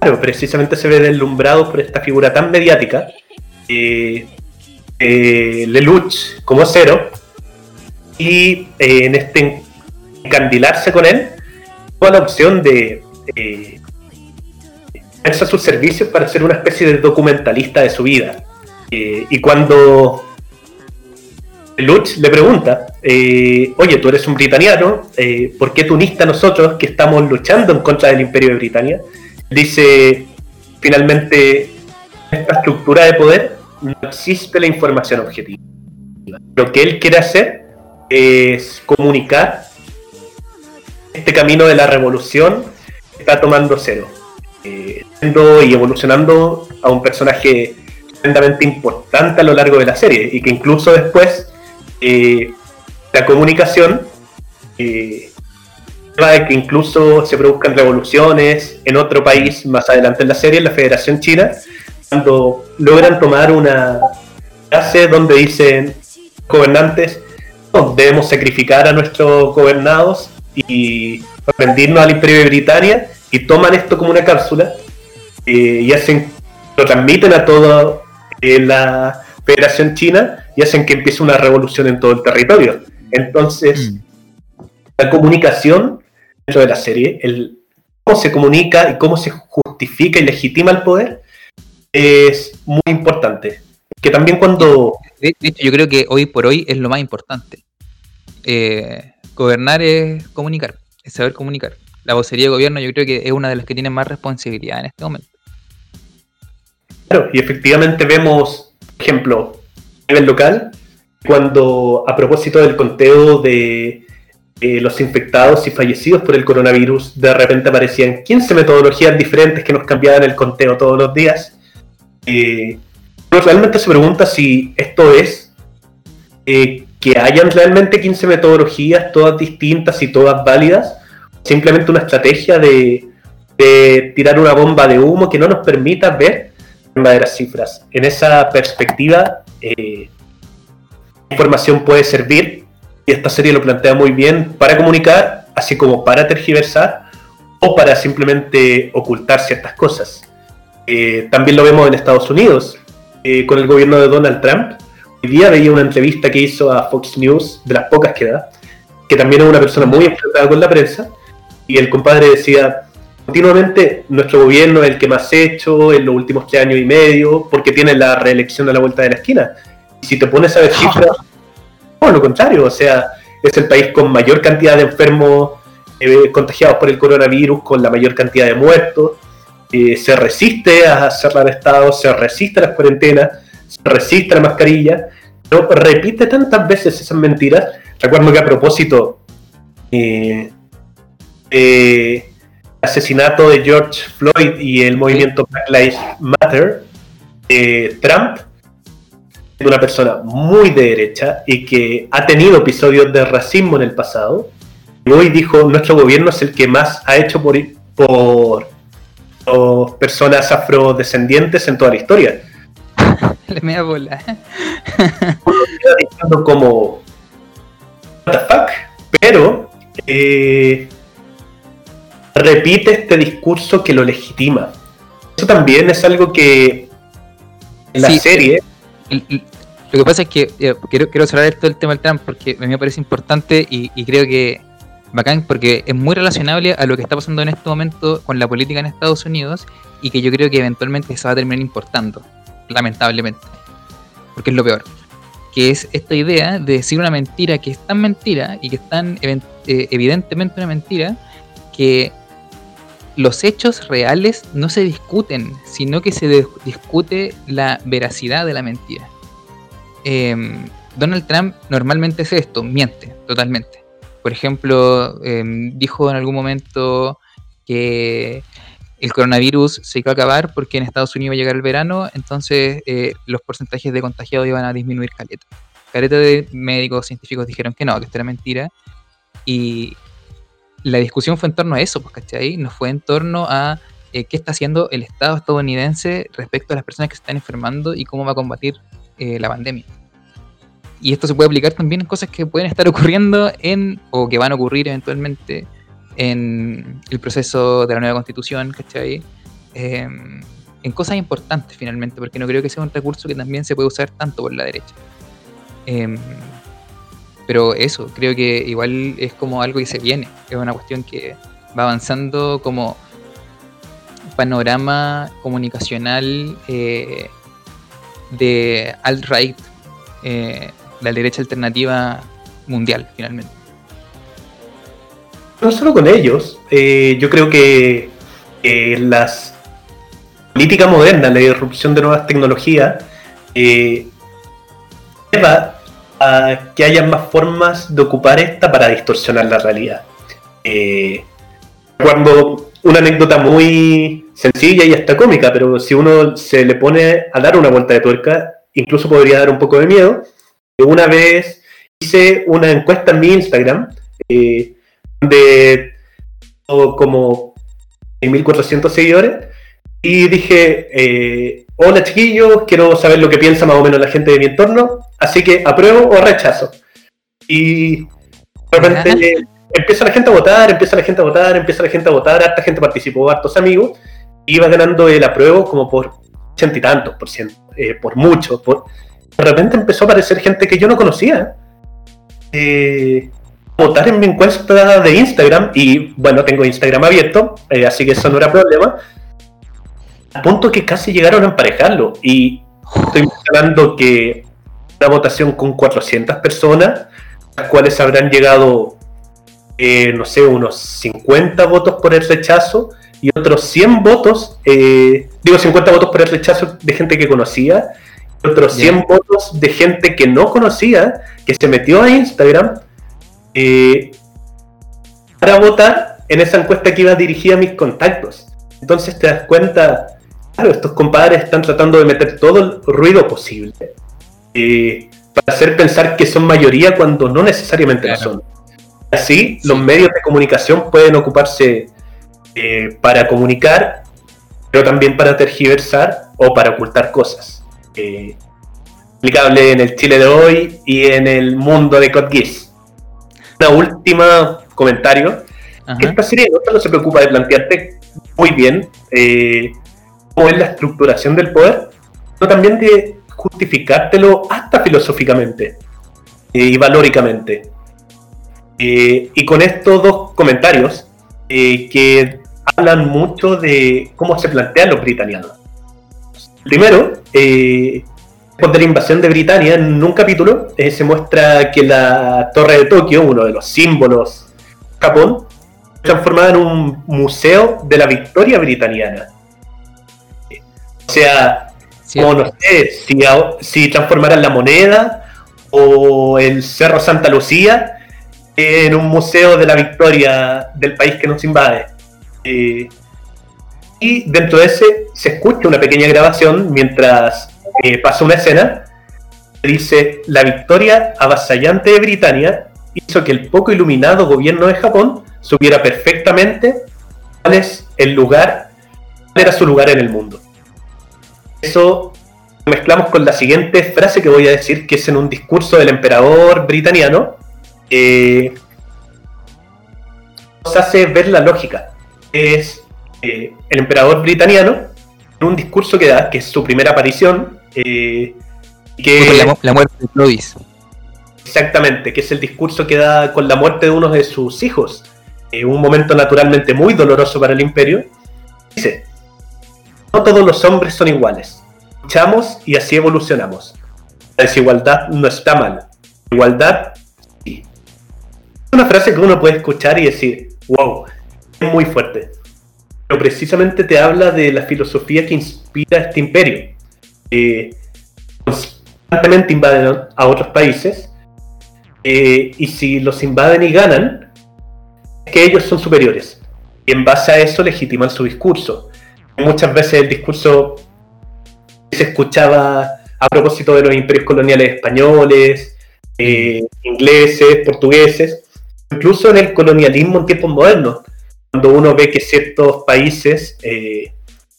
Speaker 1: claro, precisamente se ve deslumbrado por esta figura tan mediática. Eh, eh, Lelouch como cero y en este encandilarse con él, tuvo la opción de eh, a sus servicios para ser una especie de documentalista de su vida. Eh, y cuando Lutz le pregunta, eh, oye, tú eres un britaniano, eh, ¿por qué te uniste a nosotros que estamos luchando en contra del imperio de Britania? Dice, finalmente, en esta estructura de poder no existe la información objetiva. Lo que él quiere hacer es comunicar este camino de la revolución está tomando cero. Eh, y evolucionando a un personaje tremendamente importante a lo largo de la serie y que incluso después eh, la comunicación eh, de que incluso se produzcan revoluciones en otro país más adelante en la serie, en la Federación China, cuando logran tomar una clase donde dicen gobernantes, debemos sacrificar a nuestros gobernados y rendirnos al Imperio de Britania y toman esto como una cápsula eh, y hacen lo transmiten a toda eh, la Federación China y hacen que empiece una revolución en todo el territorio. Entonces, mm. la comunicación dentro de la serie, el cómo se comunica y cómo se justifica y legitima el poder, es muy importante. Que también cuando...
Speaker 2: De hecho, yo creo que hoy por hoy es lo más importante. Eh, gobernar es comunicar, es saber comunicar. La vocería de gobierno yo creo que es una de las que tiene más responsabilidad en este momento.
Speaker 1: Claro, y efectivamente vemos, ejemplo, a nivel local, cuando a propósito del conteo de los infectados y fallecidos por el coronavirus, de repente aparecían 15 metodologías diferentes que nos cambiaban el conteo todos los días. Eh, realmente se pregunta si esto es eh, que hayan realmente 15 metodologías, todas distintas y todas válidas, simplemente una estrategia de, tirar una bomba de humo que no nos permita ver verdaderas cifras. En esa perspectiva, eh, información puede servir, y esta serie lo plantea muy bien, para comunicar, así como para tergiversar o para simplemente ocultar ciertas cosas. Eh, también lo vemos en Estados Unidos, eh, con el gobierno de Donald Trump, Hoy día veía una entrevista que hizo a Fox News, de las pocas que da, que también es una persona muy enfrentada con la prensa, y el compadre decía, continuamente nuestro gobierno es el que más ha hecho en los últimos tres años y medio, porque tiene la reelección a la vuelta de la esquina. Y si te pones a ver cifras, no, lo contrario, o sea, es el país con mayor cantidad de enfermos eh, contagiados por el coronavirus, con la mayor cantidad de muertos, eh, se resiste a cerrar estados, se resiste a las cuarentenas, resiste la mascarilla, pero repite tantas veces esas mentiras. Recuerdo que a propósito, eh, eh, asesinato de George Floyd y el movimiento Black Lives Matter, eh, Trump es una persona muy de derecha y que ha tenido episodios de racismo en el pasado. Y hoy dijo, nuestro gobierno es el que más ha hecho por, por, por personas afrodescendientes en toda la historia.
Speaker 2: Le me bola.
Speaker 1: diciendo como. What the fuck? Pero. Eh, repite este discurso que lo legitima. Eso también es algo que en la serie...
Speaker 2: lo que pasa es que eh, quiero, quiero cerrar esto del tema del Trump porque a mí me parece importante y, y creo que bacán porque es muy relacionable a lo que está pasando en este momento con la política en Estados Unidos y que yo creo que eventualmente se va a terminar importando, lamentablemente, porque es lo peor, que es esta idea de decir una mentira que es tan mentira y que es tan eh, evidentemente una mentira que los hechos reales no se discuten, sino que se discute la veracidad de la mentira. Em, Donald Trump normalmente es esto, miente totalmente. Por ejemplo, em, dijo en algún momento que el coronavirus se iba a acabar porque en Estados Unidos iba a llegar el verano, entonces eh, los porcentajes de contagiados iban a disminuir caleta. Caleta de médicos científicos dijeron que no, que esto era mentira. Y la discusión fue en torno a eso, pues, ¿cachai? No fue en torno a eh, qué está haciendo el Estado estadounidense respecto a las personas que se están enfermando y cómo va a combatir eh, la pandemia y esto se puede aplicar también en cosas que pueden estar ocurriendo en, o que van a ocurrir eventualmente en el proceso de la nueva constitución, ¿cachai? Em, en cosas importantes finalmente, porque no creo que sea un recurso que también se puede usar tanto por la derecha. Em, pero eso, creo que igual es como algo que se viene, es una cuestión que va avanzando como panorama comunicacional eh, de alt-right eh, la derecha alternativa mundial, finalmente.
Speaker 1: No solo con ellos, eh, yo creo que las políticas modernas, la irrupción de nuevas tecnologías, eh, lleva a que haya más formas de ocupar esta para distorsionar la realidad. Eh, cuando una anécdota muy sencilla y hasta cómica, pero si uno se le pone a dar una vuelta de tuerca, incluso podría dar un poco de miedo, una vez hice una encuesta en mi Instagram, eh, donde como 1400 seguidores, y dije, eh, hola chiquillos, quiero saber lo que piensa más o menos la gente de mi entorno, así que apruebo o rechazo. Y de repente empieza la gente a votar, empieza la gente a votar, empieza la gente a votar, harta gente participó, hartos amigos, y iba ganando el apruebo como por ochenta y tantos por ciento, eh, por mucho, por, de repente empezó a aparecer gente que yo no conocía. Eh, votar en mi encuesta de Instagram, y bueno, tengo Instagram abierto, eh, así que eso no era problema, al punto que casi llegaron a emparejarlo. Y estoy hablando que una votación con 400 personas, las cuales habrán llegado, eh, no sé, unos 50 votos por el rechazo y otros 100 votos, digo 50 votos por el rechazo de gente que conocía otros 100 votos de gente que no conocía, que se metió a Instagram eh, para votar en esa encuesta que iba dirigida a mis contactos. Entonces te das cuenta, claro, estos compadres están tratando de meter todo el ruido posible eh, para hacer pensar que son mayoría cuando no necesariamente lo son. Así, los medios de comunicación pueden ocuparse eh, para comunicar, pero también para tergiversar o para ocultar cosas eh, aplicable en el Chile de hoy y en el mundo de Code Última comentario. Esta serie no solo se preocupa de plantearte muy bien eh, cómo es la estructuración del poder, sino también de justificártelo hasta filosóficamente eh, y valóricamente. Eh, y con estos dos comentarios que hablan mucho de cómo se plantean los britanianos. Primero, eh, después de la invasión de Britania, en un capítulo eh, se muestra que la Torre de Tokio, uno de los símbolos de Japón, transformada en un museo de la victoria britaniana. O sea, como no sé, si, si transformaran la moneda o el Cerro Santa Lucía en un museo de la victoria del país que nos invade. Eh, y dentro de ese se escucha una pequeña grabación mientras eh, pasa una escena. Dice, la victoria avasallante de Britania hizo que el poco iluminado gobierno de Japón supiera perfectamente cuál es el lugar, cuál era su lugar en el mundo. Eso lo mezclamos con la siguiente frase que voy a decir, que es en un discurso del emperador britaniano. nos hace ver la lógica. Es el emperador britaniano en un discurso que da, que es su primera aparición, eh,
Speaker 2: que, la, la, muerte de Clovis.
Speaker 1: Exactamente, que es el discurso que da con la muerte de uno de sus hijos. Eh, un momento naturalmente muy doloroso para el imperio. Dice, no todos los hombres son iguales. Luchamos y así evolucionamos. La desigualdad no está mal. igualdad, sí. Es una frase que uno puede escuchar y decir, wow, es muy fuerte. Pero precisamente te habla de la filosofía que inspira este imperio. Eh, constantemente invaden a otros países eh, y si los invaden y ganan, es que ellos son superiores. Y en base a eso legitiman su discurso. Muchas veces el discurso se escuchaba a propósito de los imperios coloniales españoles, eh, ingleses, portugueses, incluso en el colonialismo en tiempos modernos, cuando uno ve que ciertos países, eh,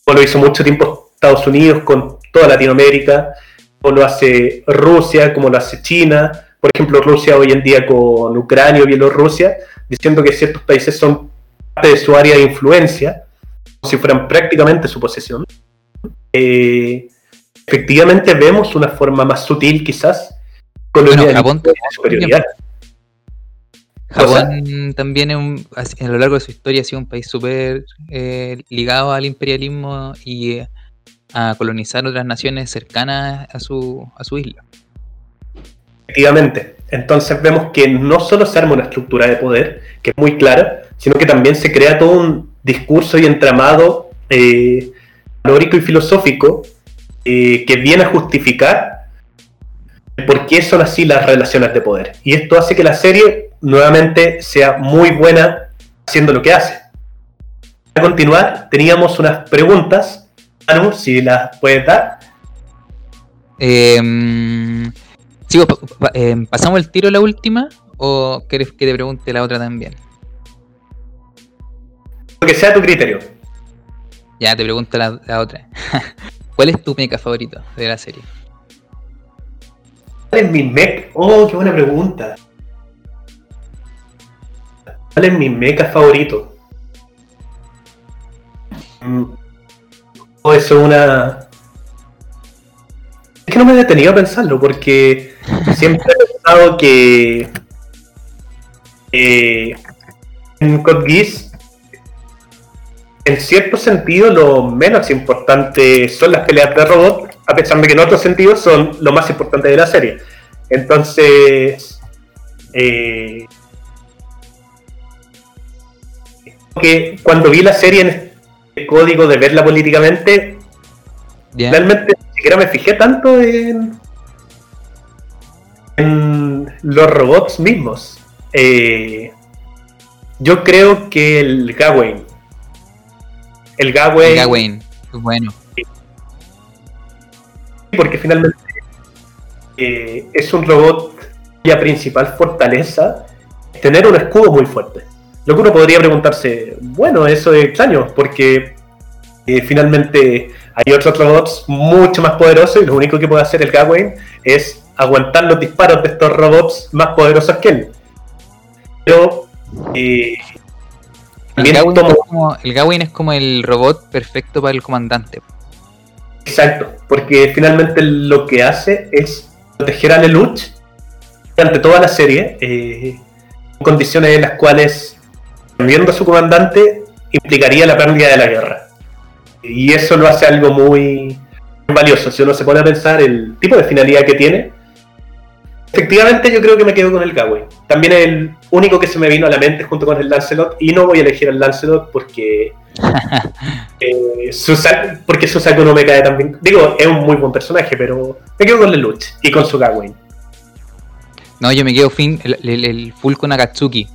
Speaker 1: como lo hizo mucho tiempo Estados Unidos con toda Latinoamérica, como lo hace Rusia, como lo hace China, por ejemplo, Rusia hoy en día con Ucrania o Bielorrusia, diciendo que ciertos países son parte de su área de influencia, como si fueran prácticamente su posesión. Eh, efectivamente vemos una forma más sutil quizás
Speaker 2: bueno, Japón, superioridad. Japón también a lo largo de su historia ha sido un país súper eh, ligado al imperialismo y eh, a colonizar otras naciones cercanas a su, a su isla.
Speaker 1: Efectivamente. Entonces vemos que no solo se arma una estructura de poder, que es muy clara, sino que también se crea todo un discurso y entramado eh, y filosófico eh, que viene a justificar por qué son así las relaciones de poder. Y esto hace que la serie nuevamente sea muy buena haciendo lo que hace. Para continuar, teníamos unas preguntas. Anu, si las puedes dar.
Speaker 2: Eh, Sigo, ¿Pasamos el tiro a la última o quieres que te pregunte la otra también?
Speaker 1: Lo que sea tu criterio.
Speaker 2: Ya, te pregunto la, otra. ¿Cuál es tu mecha favorito de la serie?
Speaker 1: ¿Cuál es mi mecha? Oh, qué buena pregunta. ¿Cuál es mi mecha favorito? Mm. Eso es una, es que no me he detenido a pensarlo porque siempre he pensado que eh, en Code Geass, en cierto sentido, lo menos importante son las peleas de robot, a pesar de que en otros sentidos son lo más importante de la serie. Entonces, eh, que cuando vi la serie en código de verla políticamente, realmente siquiera me fijé tanto en, en los robots mismos. Eh, yo creo que el Gawain. El Gawain. El
Speaker 2: Gawain, bueno.
Speaker 1: Porque finalmente eh, es un robot cuya principal fortaleza es tener un escudo muy fuerte. Lo que uno podría preguntarse, bueno, eso es extraño, porque eh, finalmente hay otros robots mucho más poderosos y lo único que puede hacer el Gawain es aguantar los disparos de estos robots más poderosos que él. Pero
Speaker 2: eh, el, Gawain es como, el robot perfecto para el comandante.
Speaker 1: Exacto, porque finalmente lo que hace es proteger a Lelouch durante toda la serie, eh, en condiciones en las cuales, cambiando a su comandante, implicaría la pérdida de la guerra. Y eso lo hace algo muy, valioso. Si uno se pone a pensar el tipo de finalidad que tiene, efectivamente yo creo que me quedo con el Gawain. También es el único que se me vino a la mente junto con el Lancelot. Y no voy a elegir al Lancelot porque. eh, porque Susaku no me cae tan bien. Digo, es un muy buen personaje, pero me quedo con Lelouch y con su Gawain.
Speaker 2: No, yo me quedo fin, el, el, full con Akatsuki.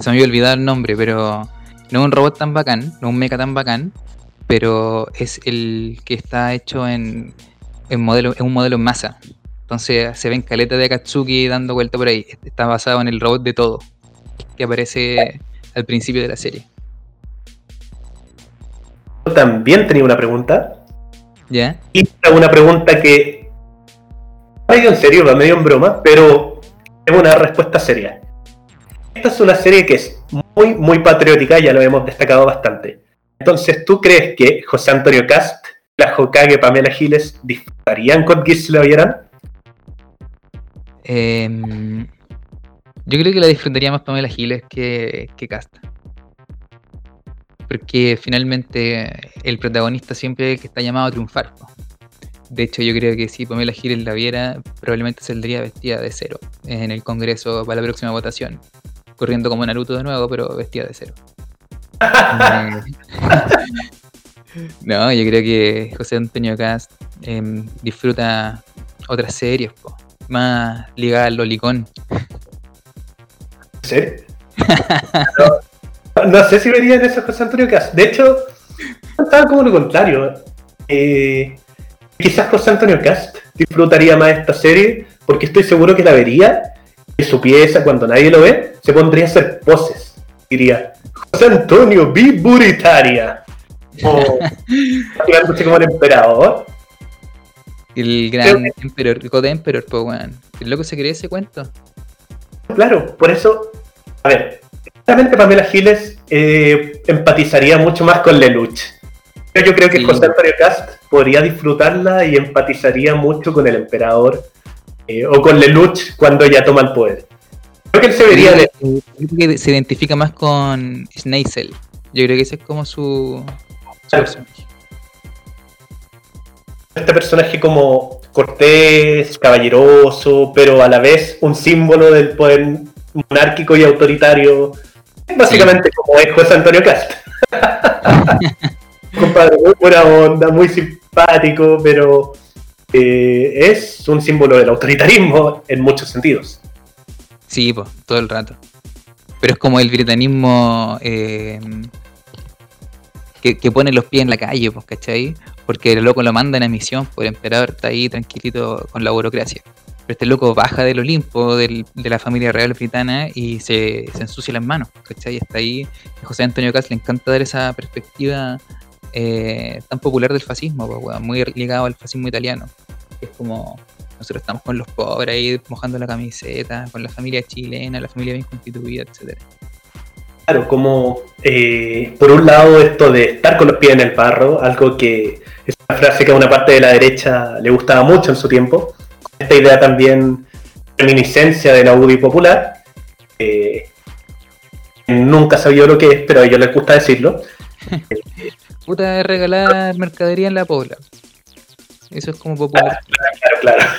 Speaker 2: Se me había olvidado el nombre, pero no es un robot tan bacán, no es un mecha tan bacán, pero es el que está hecho en, modelo, un modelo en masa. Entonces se ven caletas de Akatsuki dando vuelta por ahí. Está basado en el robot de todo, que aparece al principio de la serie.
Speaker 1: Yo también tenía una pregunta.
Speaker 2: ¿Ya?
Speaker 1: Y una pregunta que medio en serio, va medio en broma, pero es una respuesta seria. Esta es una serie que es muy, muy patriótica, ya lo hemos destacado bastante. Entonces, ¿tú crees que José Antonio Cast la Hokage Pamela Giles disfrutarían con si la vieran?
Speaker 2: Em, yo creo que la disfrutaría más Pamela Giles que, que Casta. Porque finalmente el protagonista siempre es el que está llamado a triunfar. De hecho, yo creo que si Pamela Giles la viera, probablemente saldría vestida de cero en el Congreso para la próxima votación. Corriendo como Naruto de nuevo, pero vestida de cero. no, yo creo que José Antonio Cast em, disfruta otras series, más ligada al lolicón.
Speaker 1: ¿Sí? no, sé si vería en eso José Antonio Cast. De hecho, estaba como lo contrario. Eh, quizás José Antonio Cast disfrutaría más esta serie porque estoy seguro que la vería su pieza cuando nadie lo ve se pondría a hacer poses. Diría, José Antonio, vi buritaria. O tirándose como el emperador.
Speaker 2: El gran emperador, el God Emperor, pues. El loco se cree ese cuento.
Speaker 1: Claro, por eso, a ver, realmente Pamela Giles eh, empatizaría mucho más con Lelouch. Yo creo que José Antonio Cast podría disfrutarla y empatizaría mucho con el emperador eh, o con Lelouch cuando ella toma el poder. Creo que él se vería.
Speaker 2: que se identifica más con Schneisel. Yo creo que ese es como su, personaje.
Speaker 1: Este personaje como cortés, caballeroso, pero a la vez un símbolo del poder monárquico y autoritario. Básicamente como es José Antonio Cast. Compadre, muy buena onda, muy simpático, pero eh, es un símbolo del autoritarismo en muchos sentidos.
Speaker 2: Sí, pues, todo el rato. Pero es como el britanismo eh, que, pone los pies en la calle, pues, ¿cachai? Porque el loco lo manda en misión, por el emperador está ahí tranquilito con la burocracia. Pero este loco baja del Olimpo, de la familia real britana, y se, ensucia las manos, ¿cachai? Está ahí. A José Antonio Cas le encanta dar esa perspectiva eh, tan popular del fascismo, muy ligado al fascismo italiano. es como nosotros estamos con los pobres ahí mojando la camiseta, con la familia chilena, la familia bien constituida, etcétera.
Speaker 1: Claro, como eh, por un lado esto de estar con los pies en el barro, algo que es una frase que a una parte de la derecha le gustaba mucho en su tiempo, esta idea también reminiscencia de la UDI popular, eh, nunca sabía lo que es, pero a ellos les gusta decirlo.
Speaker 2: Puta de regalar mercadería en la pobla. Eso es como popular.
Speaker 1: Claro, claro,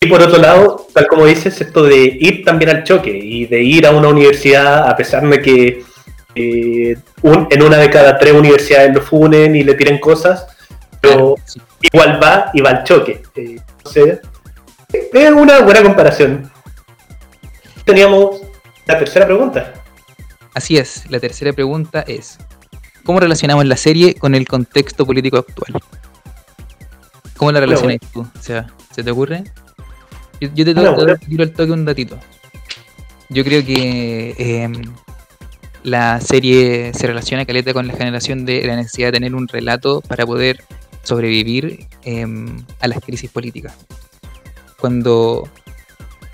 Speaker 1: Y por otro lado, tal como dices, esto de ir también al choque y de ir a una universidad, a pesar de que eh, en una de cada tres universidades lo funen y le tiren cosas, pero igual va y va al choque. Eh, es una buena comparación. Teníamos la tercera pregunta.
Speaker 2: Así es, la tercera pregunta es, ¿cómo relacionamos la serie con el contexto político actual? ¿Cómo la relacionas tú? O sea, ¿se te ocurre? Yo, te, tiro el toque un datito. Yo creo que em, la serie se relaciona caleta con la generación de la necesidad de tener un relato para poder sobrevivir em, a las crisis políticas. Cuando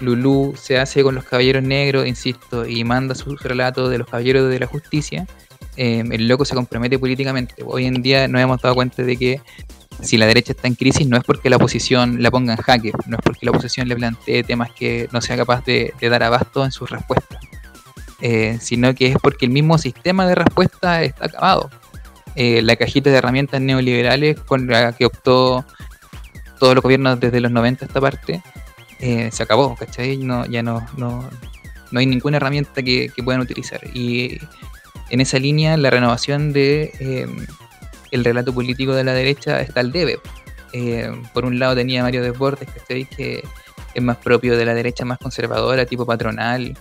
Speaker 2: Lulu se hace con los caballeros negros, insisto, y manda su relato de los caballeros de la justicia, em, el loco se compromete políticamente. Hoy en día nos hemos dado cuenta de que si la derecha está en crisis no es porque la oposición la ponga en jaque, no es porque la oposición le plantee temas que no sea capaz de, dar abasto en sus respuestas, eh, sino que es porque el mismo sistema de respuesta está acabado. Eh, la cajita de herramientas neoliberales con la que optó todos los gobiernos desde los 90 esta parte, eh, se acabó, ¿cachai? No, ya no, no, no hay ninguna herramienta que, que, puedan utilizar. Y en esa línea, la renovación de el relato político de la derecha está al debe. Eh, por un lado tenía Mario Desbordes, que es más propio de la derecha más conservadora, tipo patronal,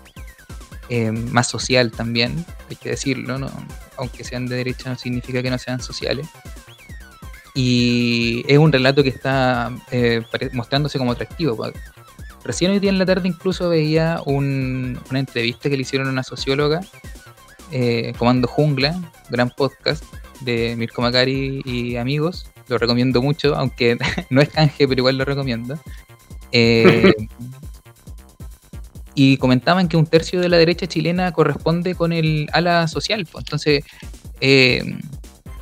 Speaker 2: eh, más social también, hay que decirlo, ¿no? aunque sean de derecha no significa que no sean sociales. Y es un relato que está eh, mostrándose como atractivo. Recién hoy día en la tarde incluso veía una entrevista que le hicieron a una socióloga, Comando Jungla, gran podcast, de Mirko Macari y amigos. Lo recomiendo mucho, aunque no es canje, pero igual lo recomiendo. Eh, y comentaban que un tercio de la derecha chilena corresponde con el ala social. Pues. Entonces, eh,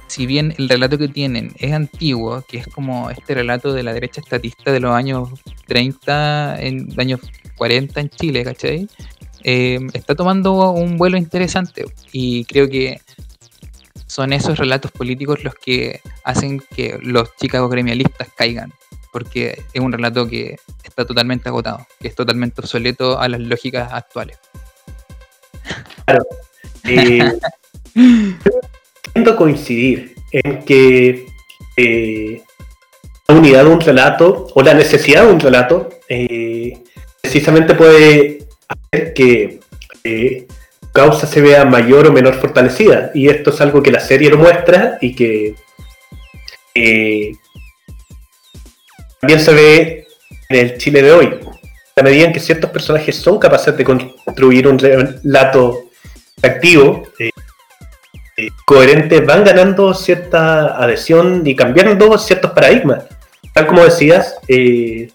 Speaker 2: si bien el relato que tienen es antiguo, que es como este relato de la derecha estatista de los años 30, en años 40 en Chile, ¿cachai? Eh, está tomando un vuelo interesante y creo que son esos relatos políticos los que hacen que los Chicago gremialistas caigan, porque es un relato que está totalmente agotado, que es totalmente obsoleto a las lógicas actuales.
Speaker 1: Claro. Eh, coincidir en que eh, la unidad de un relato o la necesidad de un relato eh, precisamente puede que eh, causa se vea mayor o menor fortalecida. Y esto es algo que la serie lo muestra y que también se ve en el Chile de hoy. A medida en que ciertos personajes son capaces de construir un relato activo, coherentes van ganando cierta adhesión y cambiando ciertos paradigmas. Tal como decías, eh,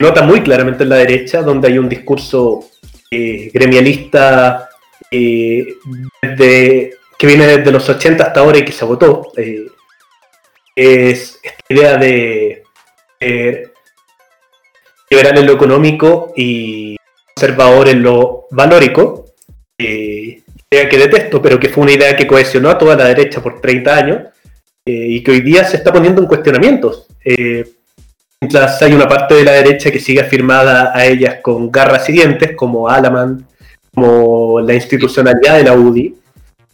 Speaker 1: nota muy claramente en la derecha, donde hay un discurso eh, gremialista eh, que viene desde los 80 hasta ahora y que se votó. es esta idea de liberal en lo económico y conservador en lo valórico que detesto, pero que fue una idea que cohesionó a toda la derecha por 30 años eh, y que hoy día se está poniendo en cuestionamientos. Eh, mientras hay una parte de la derecha que sigue afirmada a ellas con garras y dientes, como Alaman, como la institucionalidad de la UDI,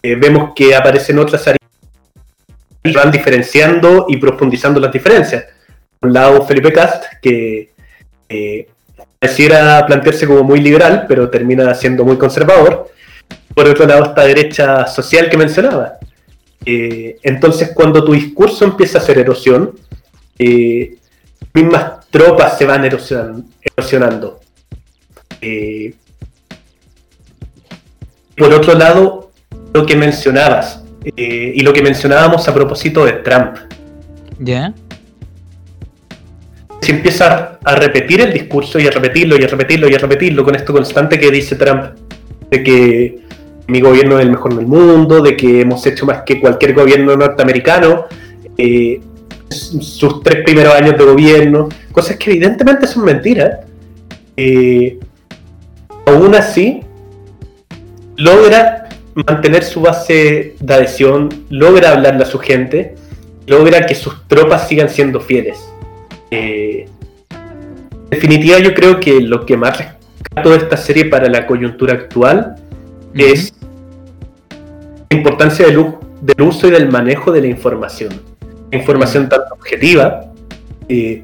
Speaker 1: eh, vemos que aparecen otras áreas y van diferenciando y profundizando las diferencias. Por un lado, Felipe Cast, que pareciera plantearse como muy liberal, pero termina siendo muy conservador por otro lado, esta derecha social que mencionaba. Eh, entonces, cuando tu discurso empieza a hacer erosión, eh, mismas tropas se van erosionando. Eh, por otro lado, lo que mencionabas, y lo que mencionábamos a propósito de Trump.
Speaker 2: ¿Ya?
Speaker 1: Si empieza a repetir el discurso y a repetirlo y a repetirlo y a repetirlo con esto constante que dice Trump, de que mi gobierno es el mejor del mundo, de que hemos hecho más que cualquier gobierno norteamericano, eh, sus tres primeros años de gobierno, cosas que evidentemente son mentiras. Eh, aún así, logra mantener su base de adhesión, logra hablarle a su gente, logra que sus tropas sigan siendo fieles. Eh, en definitiva, yo creo que lo que más rescato de esta serie para la coyuntura actual es la importancia del, del, uso y del manejo de la información. Información tanto objetiva, eh,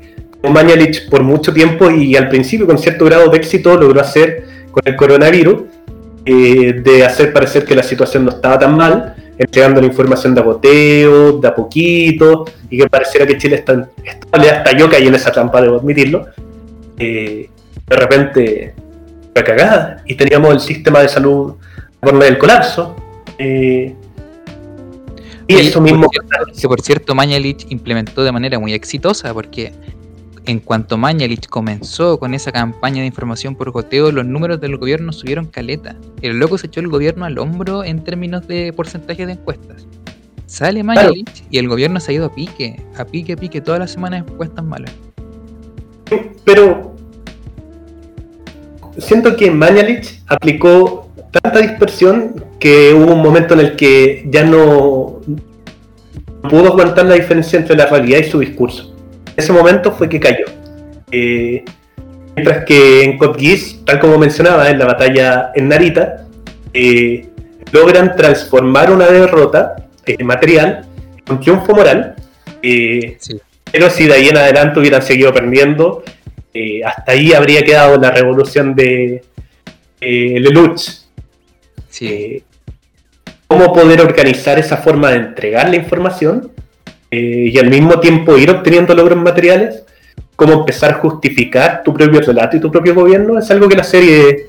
Speaker 1: Mañalich por mucho tiempo y al principio con cierto grado de éxito logró hacer con el coronavirus, eh, de hacer parecer que la situación no estaba tan mal, entregando la información de agoteo, de a poquito, y que pareciera que Chile está estable, hasta yo caí en esa trampa, debo admitirlo. Eh, de repente fue cagada y teníamos el sistema de salud por del colapso. Eh,
Speaker 2: y eso mismo. que por cierto, Mañalich implementó de manera muy exitosa, porque en cuanto Mañalich comenzó con esa campaña de información por goteo, los números del gobierno subieron caleta. El loco se echó el gobierno al hombro en términos de porcentaje de encuestas. Sale Mañalich y el gobierno se ha ido a pique, a pique, a pique, todas las semanas encuestas malas.
Speaker 1: Pero siento que Mañalich aplicó tanta dispersión que hubo un momento en el que ya no pudo aguantar la diferencia entre la realidad y su discurso. Ese momento fue que cayó. Eh, mientras que en Code tal como mencionaba en la batalla en Narita, eh, logran transformar una derrota eh, material en un triunfo moral. Pero si de ahí en adelante hubieran seguido perdiendo, hasta ahí habría quedado la revolución de Lelouch, eh, cómo poder organizar esa forma de entregar la información eh, y al mismo tiempo ir obteniendo logros materiales, cómo empezar a justificar tu propio relato y tu propio gobierno, es algo que la serie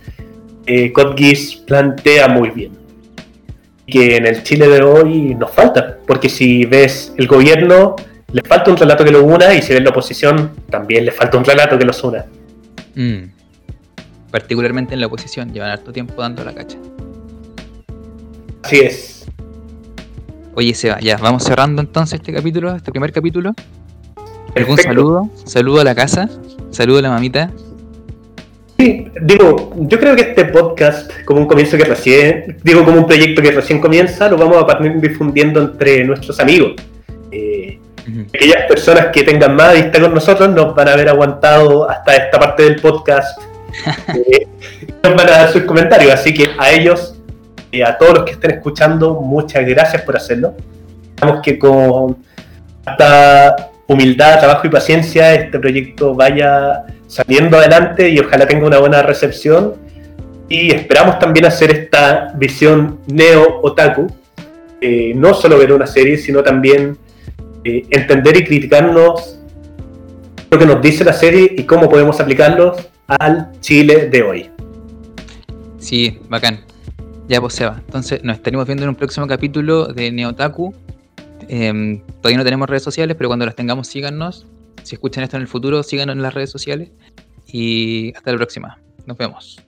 Speaker 1: eh, plantea muy bien. Que en el Chile de hoy nos falta, porque si ves el gobierno, le falta un relato que lo una, y si ves la oposición, también le falta un relato que los una.
Speaker 2: Mm. Particularmente en la oposición, llevan harto tiempo dando la cacha.
Speaker 1: Así es.
Speaker 2: Oye, Seba, ya, vamos cerrando entonces este capítulo, este primer capítulo. ¿Algún
Speaker 1: Perfecto.
Speaker 2: saludo? Saludo a la casa, saludo a la mamita.
Speaker 1: Sí, digo, yo creo que este podcast, como un comienzo que recién, digo, como un proyecto que recién comienza, lo vamos a partir difundiendo entre nuestros amigos. Eh, aquellas personas que tengan más vista con nosotros nos van a haber aguantado hasta esta parte del podcast. eh, nos van a dar sus comentarios, así que a ellos, a todos los que estén escuchando, muchas gracias por hacerlo. Esperamos que con hasta humildad, trabajo y paciencia este proyecto vaya saliendo adelante y ojalá tenga una buena recepción. Y esperamos también hacer esta visión neo-otaku, eh, no solo ver una serie, sino también eh, entender y criticarnos lo que nos dice la serie y cómo podemos aplicarlos al Chile de hoy.
Speaker 2: Sí, bacán. Ya, pues. Entonces nos estaremos viendo en un próximo capítulo de Neotaku. Em, todavía no tenemos redes sociales, pero cuando las tengamos, síganos. Si escuchan esto en el futuro, síganos en las redes sociales. Y hasta la próxima. Nos vemos.